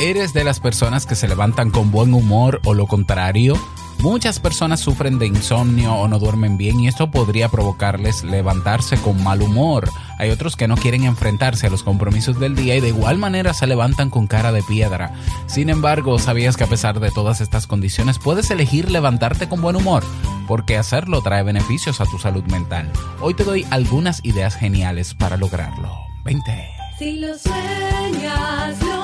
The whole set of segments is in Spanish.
¿Eres de las personas que se levantan con buen humor o lo contrario? Muchas personas sufren de insomnio o no duermen bien y esto podría provocarles levantarse con mal humor. Hay otros que no quieren enfrentarse a los compromisos del día y de igual manera se levantan con cara de piedra. Sin embargo, ¿sabías que a pesar de todas estas condiciones puedes elegir levantarte con buen humor? Porque hacerlo trae beneficios a tu salud mental. Hoy te doy algunas ideas geniales para lograrlo. Vente. Si lo sueñas, lo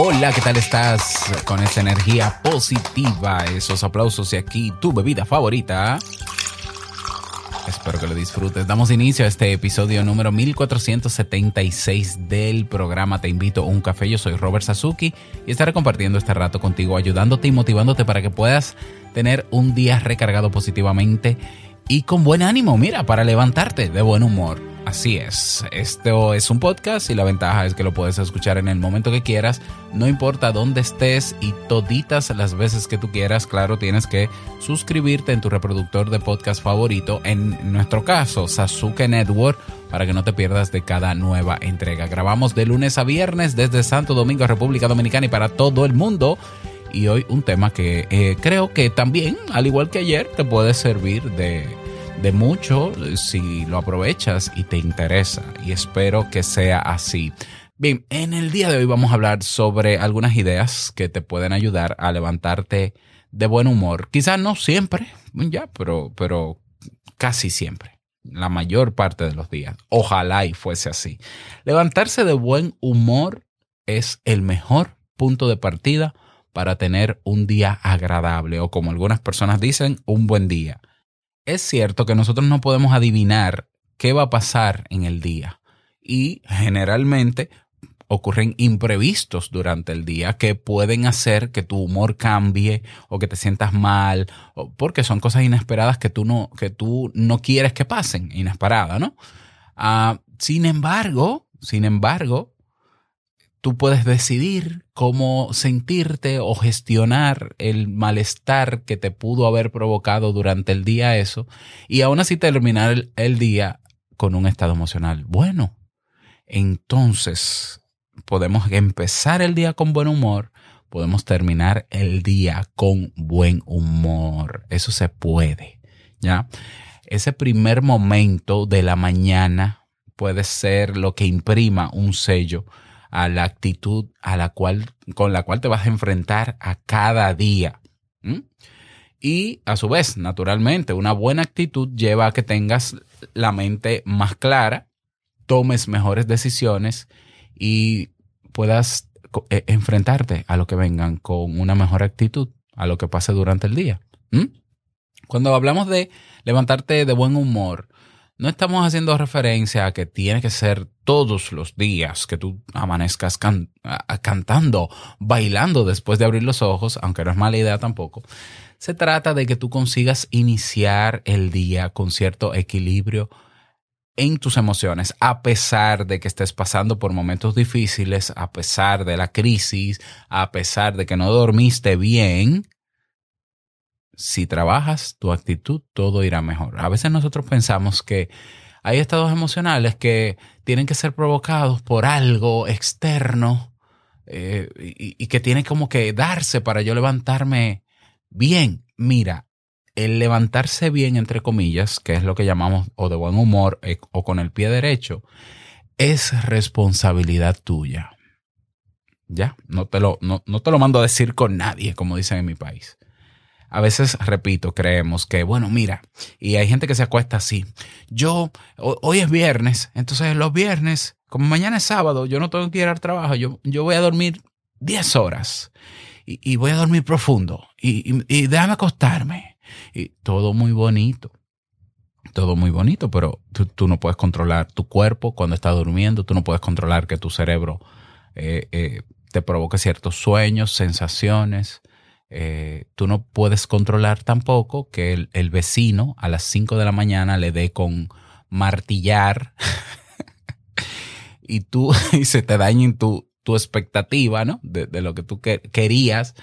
Hola, ¿qué tal estás? Con esa energía positiva, esos aplausos y aquí tu bebida favorita. Espero que lo disfrutes. Damos inicio a este episodio número 1476 del programa Te invito a un café. Yo soy Robert Sasuki y estaré compartiendo este rato contigo, ayudándote y motivándote para que puedas tener un día recargado positivamente y con buen ánimo, mira, para levantarte de buen humor. Así es, esto es un podcast y la ventaja es que lo puedes escuchar en el momento que quieras, no importa dónde estés y toditas las veces que tú quieras, claro, tienes que suscribirte en tu reproductor de podcast favorito, en nuestro caso, Sasuke Network, para que no te pierdas de cada nueva entrega. Grabamos de lunes a viernes desde Santo Domingo, República Dominicana y para todo el mundo. Y hoy un tema que eh, creo que también, al igual que ayer, te puede servir de de mucho si lo aprovechas y te interesa. Y espero que sea así. Bien, en el día de hoy vamos a hablar sobre algunas ideas que te pueden ayudar a levantarte de buen humor. Quizás no siempre, ya, pero, pero casi siempre. La mayor parte de los días. Ojalá y fuese así. Levantarse de buen humor es el mejor punto de partida para tener un día agradable o como algunas personas dicen, un buen día es cierto que nosotros no podemos adivinar qué va a pasar en el día y generalmente ocurren imprevistos durante el día que pueden hacer que tu humor cambie o que te sientas mal, porque son cosas inesperadas que tú no, que tú no quieres que pasen, inesperada, ¿no? Ah, sin embargo, sin embargo, tú puedes decidir cómo sentirte o gestionar el malestar que te pudo haber provocado durante el día eso y aún así terminar el, el día con un estado emocional bueno. Entonces, podemos empezar el día con buen humor, podemos terminar el día con buen humor. Eso se puede, ¿ya? Ese primer momento de la mañana puede ser lo que imprima un sello a la actitud a la cual, con la cual te vas a enfrentar a cada día. Y a su vez, naturalmente, una buena actitud lleva a que tengas la mente más clara, tomes mejores decisiones y puedas eh, enfrentarte a lo que vengan con una mejor actitud, a lo que pase durante el día. Cuando hablamos de levantarte de buen humor, no estamos haciendo referencia a que tiene que ser todos los días que tú amanezcas can cantando, bailando después de abrir los ojos, aunque no es mala idea tampoco. Se trata de que tú consigas iniciar el día con cierto equilibrio en tus emociones, a pesar de que estés pasando por momentos difíciles, a pesar de la crisis, a pesar de que no dormiste bien, si trabajas tu actitud, todo irá mejor. A veces nosotros pensamos que hay estados emocionales que tienen que ser provocados por algo externo eh, y, que tiene como que darse para yo levantarme bien. Mira, el levantarse bien, entre comillas, que es lo que llamamos o de buen humor eh, o con el pie derecho, es responsabilidad tuya. Ya, no te lo, no, no te lo mando a decir con nadie, como dicen en mi país. A veces, repito, creemos que, bueno, mira, y hay gente que se acuesta así. Yo, ho- hoy es viernes, entonces los viernes, como mañana es sábado, yo no tengo que ir al trabajo, yo, yo voy a dormir 10 horas y, voy a dormir profundo y, déjame acostarme. Y todo muy bonito. Todo muy bonito, pero tú, tú no puedes controlar tu cuerpo cuando estás durmiendo, tú no puedes controlar que tu cerebro eh, eh, te provoque ciertos sueños, sensaciones. Eh, tú no puedes controlar tampoco que el, vecino a las 5 de la mañana le dé con martillar y tú y se te dañen tu, tu expectativa, ¿no? De, lo que tú que- querías.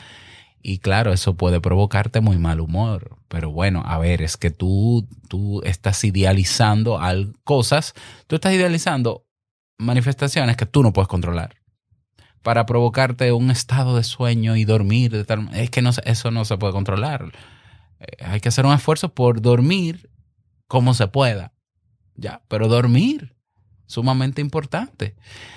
Y claro, eso puede provocarte muy mal humor. Pero bueno, a ver, es que tú, tú estás idealizando al- cosas, tú estás idealizando manifestaciones que tú no puedes controlar. Para provocarte un estado de sueño y dormir, de tal- es que no, eso no se puede controlar. Eh, hay que hacer un esfuerzo por dormir como se pueda. Ya, pero dormir, sumamente importante.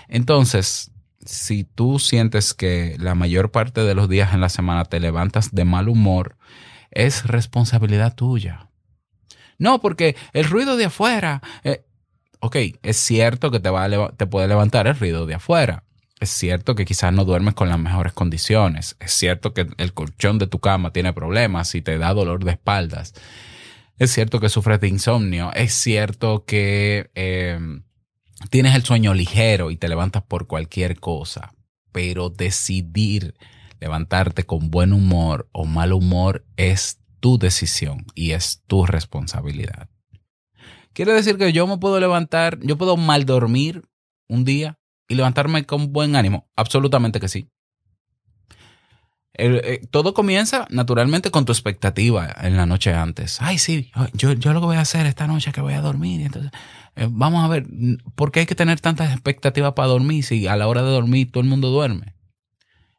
Entonces, si tú sientes que la mayor parte de los días en la semana te levantas de mal humor, es responsabilidad tuya. No, porque el ruido de afuera. eh, ok, es cierto que te, va te puede levantar el ruido de afuera. Es cierto que quizás no duermes con las mejores condiciones. Es cierto que el colchón de tu cama tiene problemas y te da dolor de espaldas. Es cierto que sufres de insomnio. Es cierto que eh, tienes el sueño ligero y te levantas por cualquier cosa. Pero decidir levantarte con buen humor o mal humor es tu decisión y es tu responsabilidad. Quiere decir que yo me puedo levantar, yo puedo mal dormir un día y levantarme con buen ánimo. Absolutamente que sí. Eh, todo comienza naturalmente con tu expectativa en la noche antes. Ay, sí, yo, yo lo que voy a hacer esta noche es que voy a dormir. Entonces, eh, vamos a ver, ¿por qué hay que tener tantas expectativas para dormir si a la hora de dormir todo el mundo duerme?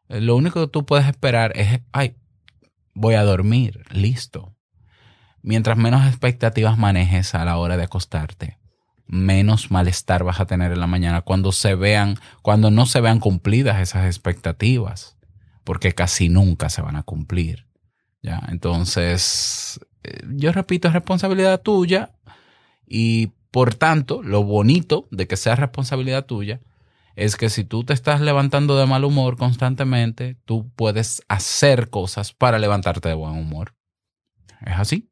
Eh, Lo único que tú puedes esperar es, ay, voy a dormir, listo. Mientras menos expectativas manejes a la hora de acostarte, menos malestar vas a tener en la mañana cuando se vean, cuando no se vean cumplidas esas expectativas, porque casi nunca se van a cumplir. Ya, entonces, eh, yo repito, es responsabilidad tuya y por tanto, lo bonito de que sea responsabilidad tuya es que si tú te estás levantando de mal humor constantemente, tú puedes hacer cosas para levantarte de buen humor. Es así.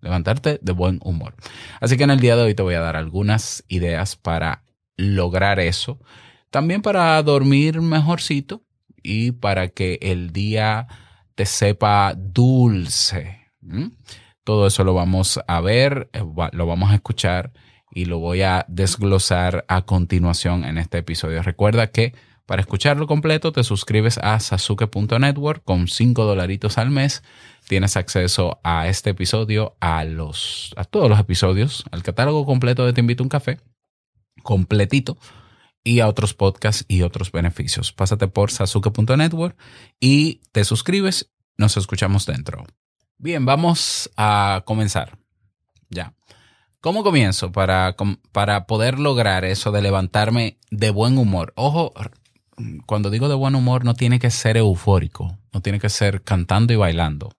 Levantarte de buen humor. Así que en el día de hoy te voy a dar algunas ideas para lograr eso. También para dormir mejorcito y para que el día te sepa dulce. Todo eso lo vamos a ver, eh, lo vamos a escuchar y lo voy a desglosar a continuación en este episodio. Recuerda que para escucharlo completo te suscribes a sasuke.network con 5 dolaritos al mes. Tienes acceso a este episodio, a, los, a todos los episodios, al catálogo completo de Te Invito a un Café, completito, y a otros podcasts y otros beneficios. Pásate por sasuke.network y te suscribes. Nos escuchamos dentro. Bien, vamos a comenzar. Ya. ¿Cómo comienzo para, para poder lograr eso de levantarme de buen humor? Ojo, cuando digo de buen humor no tiene que ser eufórico, no tiene que ser cantando y bailando.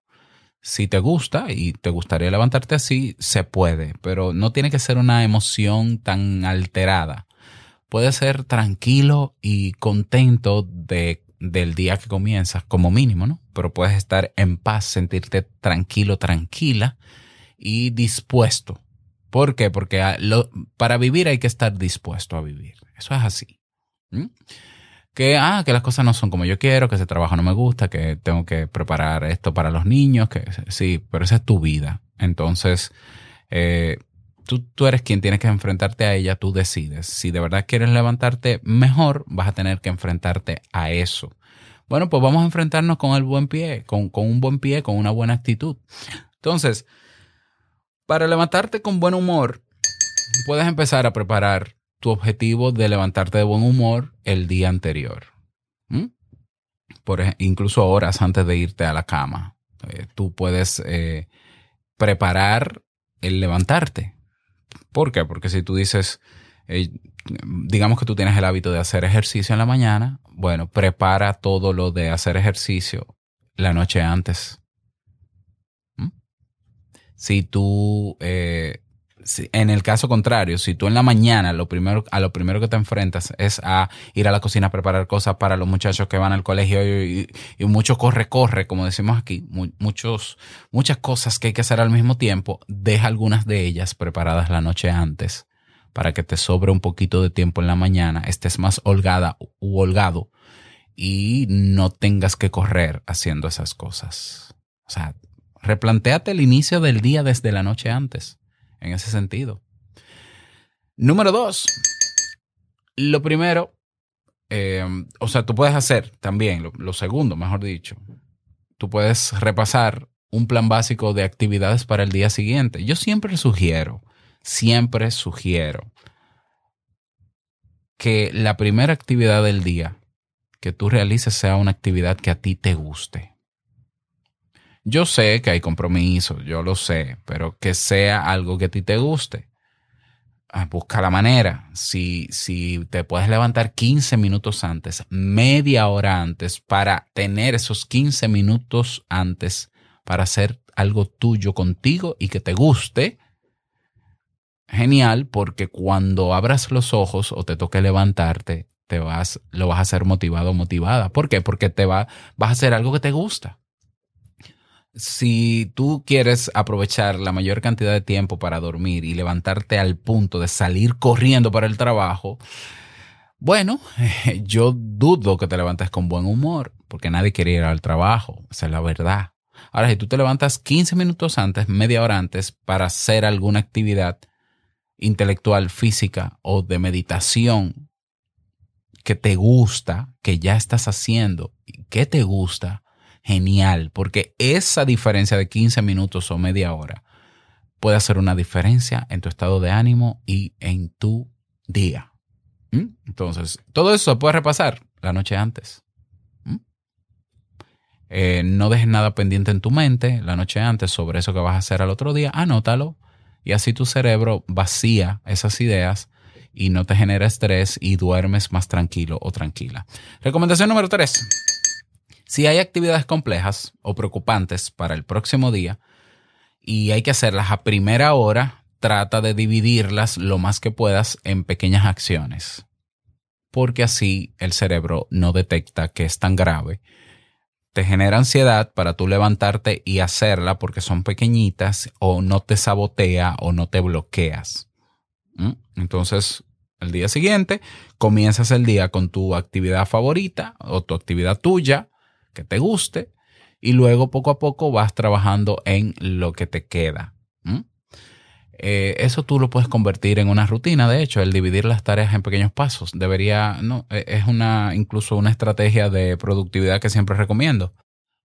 Si te gusta y te gustaría levantarte así, se puede, pero no tiene que ser una emoción tan alterada. Puede ser tranquilo y contento de, del día que comienzas, como mínimo, ¿no? Pero puedes estar en paz, sentirte tranquilo, tranquila y dispuesto. ¿Por qué? Porque para vivir hay que estar dispuesto a vivir. Eso es así. ¿Mm? Que, ah, que las cosas no son como yo quiero, que ese trabajo no me gusta, que tengo que preparar esto para los niños, que sí, pero esa es tu vida. Entonces, eh, tú, tú eres quien tiene que enfrentarte a ella, tú decides. Si de verdad quieres levantarte mejor, vas a tener que enfrentarte a eso. Bueno, pues vamos a enfrentarnos con el buen pie, con, con un buen pie, con una buena actitud. Entonces, para levantarte con buen humor, puedes empezar a preparar tu objetivo de levantarte de buen humor el día anterior. ¿Mm? Por incluso horas antes de irte a la cama. Eh, tú puedes eh, preparar el levantarte. ¿Por qué? Porque si tú dices, eh, digamos que tú tienes el hábito de hacer ejercicio en la mañana, bueno, prepara todo lo de hacer ejercicio la noche antes. si tú, si- en el caso contrario, si tú en la mañana lo primero, a lo primero que te enfrentas es a ir a la cocina a preparar cosas para los muchachos que van al colegio y, mucho corre, corre, como decimos aquí, mu- muchos, muchas cosas que hay que hacer al mismo tiempo, deja algunas de ellas preparadas la noche antes para que te sobre un poquito de tiempo en la mañana, estés más holgada u holgado y no tengas que correr haciendo esas cosas. O sea, replantéate el inicio del día desde la noche antes, en ese sentido. Número dos, lo primero, eh, o sea, tú puedes hacer también, lo, lo segundo, mejor dicho, tú puedes repasar un plan básico de actividades para el día siguiente. Yo siempre sugiero, siempre sugiero que la primera actividad del día que tú realices sea una actividad que a ti te guste. Yo sé que hay compromisos, yo lo sé, pero que sea algo que a ti te guste. Ah, Busca la manera. Si, si te puedes levantar 15 minutos antes, media hora antes, para tener esos 15 minutos antes para hacer algo tuyo contigo y que te guste, genial, porque cuando abras los ojos o te toque levantarte, te vas, lo vas a hacer motivado o motivada. ¿Por qué? Porque te va, vas a hacer algo que te gusta. Si tú quieres aprovechar la mayor cantidad de tiempo para dormir y levantarte al punto de salir corriendo para el trabajo, bueno, yo dudo que te levantes con buen humor, porque nadie quiere ir al trabajo, esa es la verdad. Ahora, si tú te levantas 15 minutos antes, media hora antes, para hacer alguna actividad intelectual, física o de meditación que te gusta, que ya estás haciendo, y que te gusta, genial, porque esa diferencia de 15 minutos o media hora puede hacer una diferencia en tu estado de ánimo y en tu día. ¿Mm? Entonces, todo eso se puede repasar la noche antes. ¿Mm? Eh, no dejes nada pendiente en tu mente la noche antes sobre eso que vas a hacer al otro día. Anótalo y así tu cerebro vacía esas ideas y no te genera estrés y duermes más tranquilo o tranquila. Recomendación número 3. Si hay actividades complejas o preocupantes para el próximo día y hay que hacerlas a primera hora, trata de dividirlas lo más que puedas en pequeñas acciones, porque así el cerebro no detecta que es tan grave. Te genera ansiedad para tú levantarte y hacerla porque son pequeñitas o no te sabotea o no te bloqueas. Entonces, el día siguiente comienzas el día con tu actividad favorita o tu actividad tuya que te guste y luego poco a poco vas trabajando en lo que te queda. Eh, eso tú lo puedes convertir en una rutina, de hecho, el dividir las tareas en pequeños pasos. Debería, no, eh, es una, incluso una estrategia de productividad que siempre recomiendo.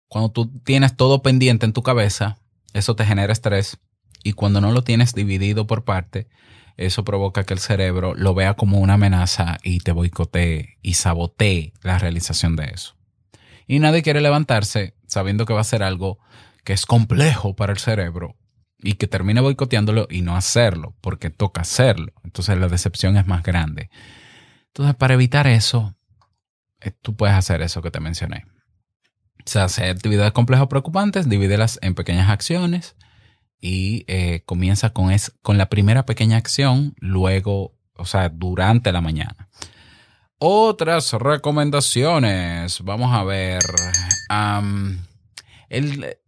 Cuando tú tienes todo pendiente en tu cabeza, eso te genera estrés y cuando no lo tienes dividido por parte, eso provoca que el cerebro lo vea como una amenaza y te boicotee y sabotee la realización de eso. Y nadie quiere levantarse sabiendo que va a ser algo que es complejo para el cerebro y que termine boicoteándolo y no hacerlo, porque toca hacerlo. Entonces la decepción es más grande. Entonces, para evitar eso, eh, tú puedes hacer eso que te mencioné. O sea, hacer actividades complejas o preocupantes, divídelas en pequeñas acciones y eh, comienza con, es, con la primera pequeña acción, luego, o sea, durante la mañana. Otras recomendaciones. Vamos a ver.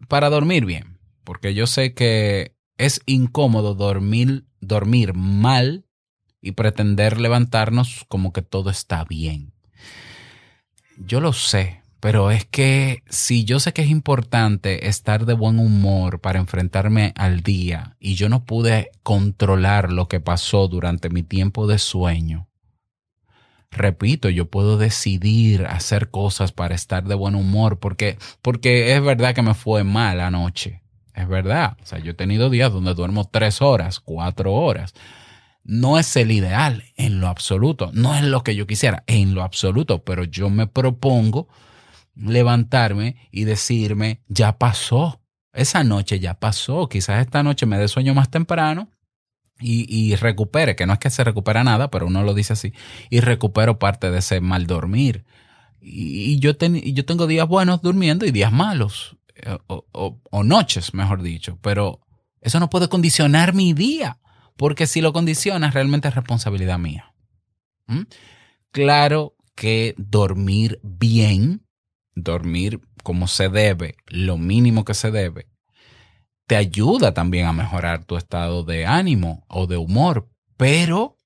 para dormir bien, porque yo sé que es incómodo dormir, dormir mal y pretender levantarnos como que todo está bien. Yo lo sé, pero es que si yo sé que es importante estar de buen humor para enfrentarme al día y yo no pude controlar lo que pasó durante mi tiempo de sueño, repito, yo puedo decidir hacer cosas para estar de buen humor porque, porque es verdad que me fue mal anoche. Es verdad. O sea, yo he tenido días donde duermo tres horas, cuatro horas. No es el ideal en lo absoluto. No es lo que yo quisiera en lo absoluto, pero yo me propongo levantarme y decirme, ya pasó. Esa noche ya pasó. Quizás esta noche me dé sueño más temprano y, recupere, que no es que se recupera nada, pero uno lo dice así, y recupero parte de ese mal dormir. Y, yo, ten- yo tengo días buenos durmiendo y días malos, eh, o, noches, mejor dicho, pero Eso no puede condicionar mi día, porque si lo condiciona, realmente es responsabilidad mía. ¿Mm? Claro que dormir bien, dormir como se debe, lo mínimo que se debe, te ayuda también a mejorar tu estado de ánimo o de humor, pero,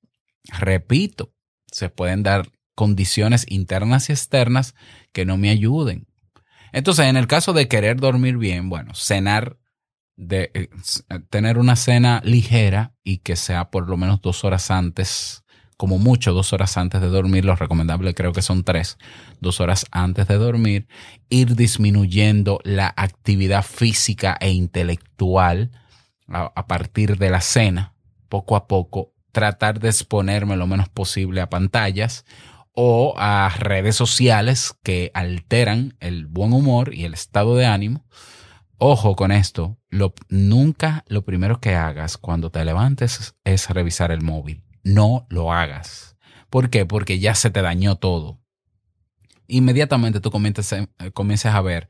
repito, se pueden dar condiciones internas y externas que no me ayuden. Entonces, en el caso de querer dormir bien, bueno, cenar, de, eh, tener una cena ligera y que sea por lo menos dos horas antes, como mucho dos horas antes de dormir, lo recomendable creo que son tres, dos horas antes de dormir, ir disminuyendo la actividad física e intelectual a, a partir de la cena, poco a poco, tratar de exponerme lo menos posible a pantallas o a redes sociales que alteran el buen humor y el estado de ánimo. Ojo con esto, lo, nunca lo primero que hagas cuando te levantes es revisar el móvil. No lo hagas. ¿Por qué? Porque ya se te dañó todo. Inmediatamente tú comiences, eh, a ver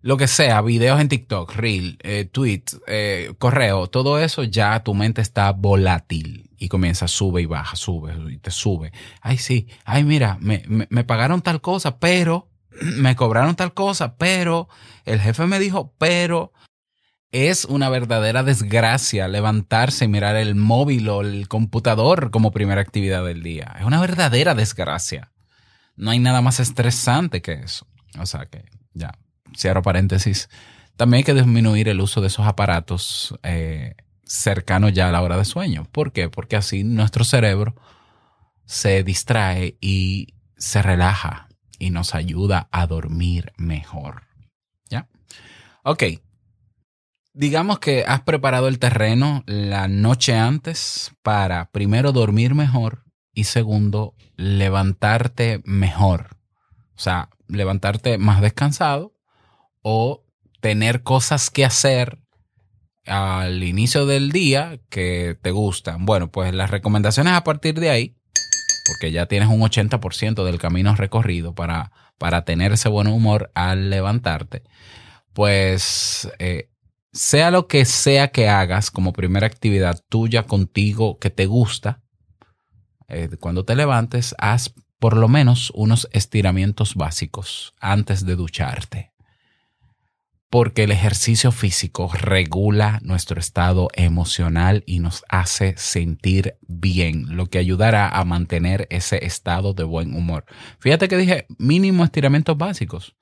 lo que sea, videos en TikTok, Reel, eh, tweet, eh, correo, todo eso ya tu mente está volátil y comienza, sube y baja, sube y te sube. Ay, sí, ay, mira, me, me pagaron tal cosa, pero me cobraron tal cosa, pero el jefe me dijo, pero es una verdadera desgracia levantarse y mirar el móvil o el computador como primera actividad del día. Es una verdadera desgracia. No hay nada más estresante que eso. O sea que, ya, cierro paréntesis. También hay que disminuir el uso de esos aparatos eh, cercanos ya a la hora de sueño. ¿Por qué? Porque así nuestro cerebro se distrae y se relaja y nos ayuda a dormir mejor. ¿Ya? Ok. Digamos que has preparado el terreno la noche antes para primero dormir mejor y segundo levantarte mejor. O sea, levantarte más descansado o tener cosas que hacer al inicio del día que te gustan. Bueno, pues las recomendaciones a partir de ahí, porque ya tienes un 80% del camino recorrido para, para tener ese buen humor al levantarte, pues eh, sea lo que sea que hagas como primera actividad tuya contigo que te gusta, eh, cuando te levantes, haz por lo menos unos estiramientos básicos antes de ducharte. Porque el ejercicio físico regula nuestro estado emocional y nos hace sentir bien, lo que ayudará a mantener ese estado de buen humor. Fíjate que dije mínimo estiramientos básicos.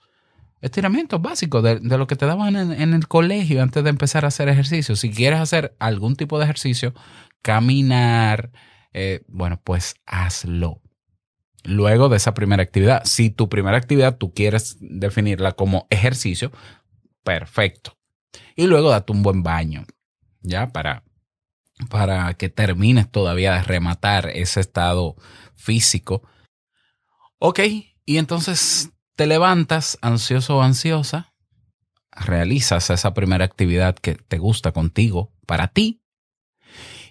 Estiramientos básicos de, de lo que te daban en, en el colegio antes de empezar a hacer ejercicio. Si quieres hacer algún tipo de ejercicio, caminar, eh, bueno, pues hazlo. Luego de esa primera actividad, si tu primera actividad tú quieres definirla como ejercicio, perfecto. Y luego date un buen baño, ¿ya? Para, para que termines todavía de rematar ese estado físico. Ok, y entonces te levantas ansioso o ansiosa, realizas esa primera actividad que te gusta contigo, para ti,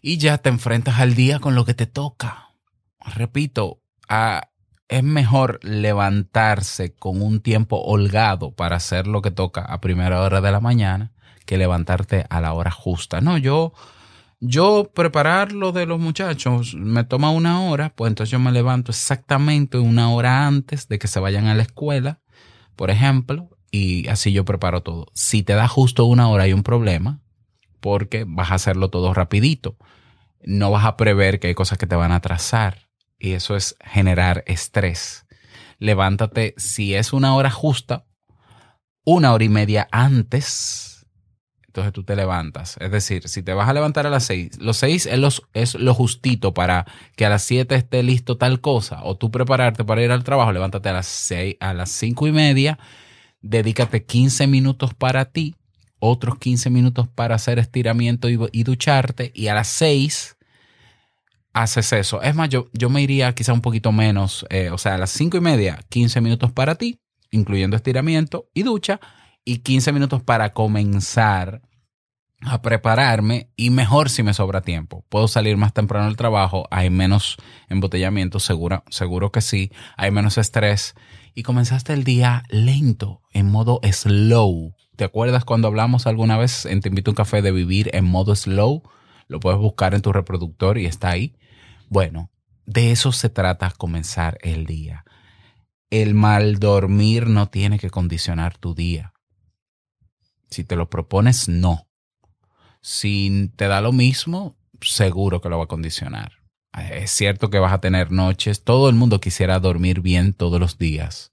y ya te enfrentas al día con lo que te toca. Repito, a- es mejor levantarse con un tiempo holgado para hacer lo que toca a primera hora de la mañana que levantarte a la hora justa. No, yo, yo preparar lo de los muchachos me toma una hora, pues entonces yo me levanto exactamente una hora antes de que se vayan a la escuela, por ejemplo, y así yo preparo todo. Si te da justo una hora hay un problema, porque vas a hacerlo todo rapidito. No vas a prever que hay cosas que te van a atrasar y eso es generar estrés. Levántate, si es una hora justa, una hora y media antes, entonces tú te levantas. Es decir, si te vas a levantar a las seis, los seis es, los- es lo justito para que a las siete esté listo tal cosa, o tú prepararte para ir al trabajo, levántate a las seis, a las cinco y media, dedícate 15 minutos para ti, otros 15 minutos para hacer estiramiento y, y ducharte, y a las 6 haces eso. Es más, yo, yo me iría quizá un poquito menos, eh, o sea, a las 5 y media, 15 minutos para ti, incluyendo estiramiento y ducha, y 15 minutos para comenzar a prepararme y mejor si me sobra tiempo. Puedo salir más temprano del trabajo, hay menos embotellamiento, seguro, seguro que sí, hay menos estrés y comenzaste el día lento, en modo slow. ¿Te acuerdas cuando hablamos alguna vez en Te invito a un café de vivir en modo slow? Lo puedes buscar en tu reproductor y está ahí. Bueno, de eso se trata comenzar el día. El mal dormir no tiene que condicionar tu día. Si te lo propones, no. Si te da lo mismo, seguro que lo va a condicionar. Es cierto que vas a tener noches, todo el mundo quisiera dormir bien todos los días,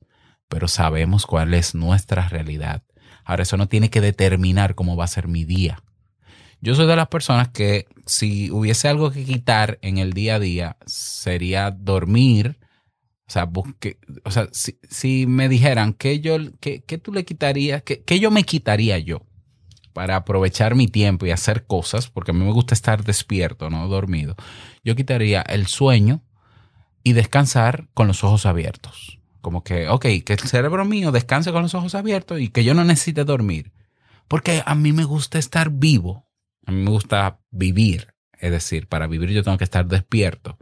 pero sabemos cuál es nuestra realidad. Ahora eso no tiene que determinar cómo va a ser mi día. Yo soy de las personas que si hubiese algo que quitar en el día a día sería dormir. O sea, busque, o sea si, si me dijeran que yo, que, que tú le quitarías, que, que yo me quitaría yo para aprovechar mi tiempo y hacer cosas, porque a mí me gusta estar despierto, no dormido, yo quitaría el sueño y descansar con los ojos abiertos. Como que, ok, que el cerebro mío descanse con los ojos abiertos y que yo no necesite dormir. Porque a mí me gusta estar vivo, a mí me gusta vivir. Es decir, para vivir yo tengo que estar despierto.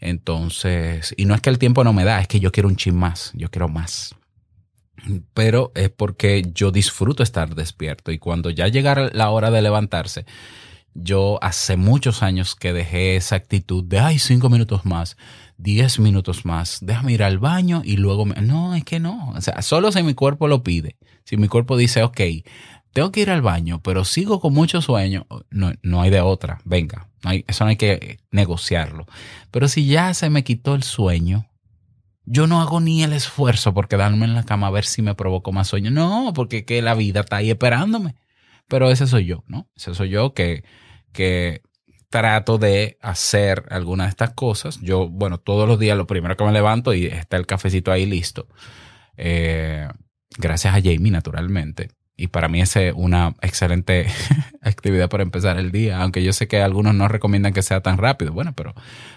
Entonces, y no es que el tiempo no me da, es que yo quiero un chin más, yo quiero más. Pero es porque yo disfruto estar despierto y cuando ya llegara la hora de levantarse, yo hace muchos años que dejé esa actitud de, ay, cinco minutos más, diez minutos más, déjame ir al baño y luego, me... no, es que no, o sea, solo si mi cuerpo lo pide, si mi cuerpo dice, ok, tengo que ir al baño, pero sigo con mucho sueño, no, no hay de otra, venga, no hay, eso no hay que negociarlo. Pero si ya se me quitó el sueño, yo no hago ni el esfuerzo por quedarme en la cama a ver si me provoco más sueño. No, porque que la vida está ahí esperándome. Pero ese soy yo, ¿no? Ese soy yo que, que trato de hacer alguna de estas cosas. Yo, bueno, todos los días lo primero que me levanto y está el cafecito ahí listo. Eh, gracias a Jamie, naturalmente. Y para mí es una excelente actividad para empezar el día, aunque yo sé que algunos no recomiendan que sea tan rápido. Bueno, pero,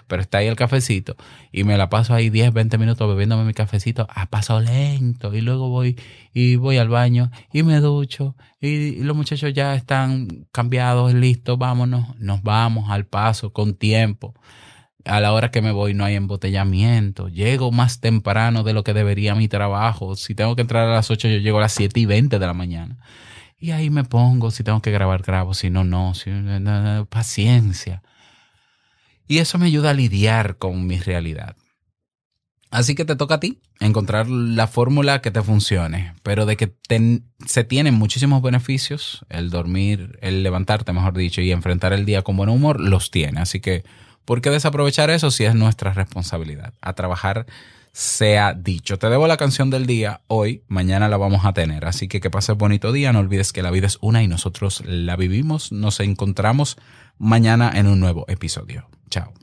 pero está ahí el cafecito y me la paso ahí 10, 20 minutos bebiéndome mi cafecito a paso lento y luego voy y voy al baño y me ducho y los muchachos ya están cambiados, listos, vámonos, nos vamos al paso con tiempo a la hora que me voy no hay embotellamiento. Llego más temprano de lo que debería mi trabajo. Si tengo que entrar a las 8, yo llego a las 7 y 20 de la mañana. Y ahí me pongo, si tengo que grabar, grabo, si no, no. Si, paciencia. Y eso me ayuda a lidiar con mi realidad. Así que te toca a ti encontrar la fórmula que te funcione, pero de que se tienen muchísimos beneficios, el dormir, el levantarte, mejor dicho, y enfrentar el día con buen humor, los tiene. Así que ¿Por qué desaprovechar eso si es nuestra responsabilidad? A trabajar sea dicho. Te debo la canción del día hoy, mañana la vamos a tener. Así que que pases bonito día. No olvides que la vida es una y nosotros la vivimos. Nos encontramos mañana en un nuevo episodio. Chao.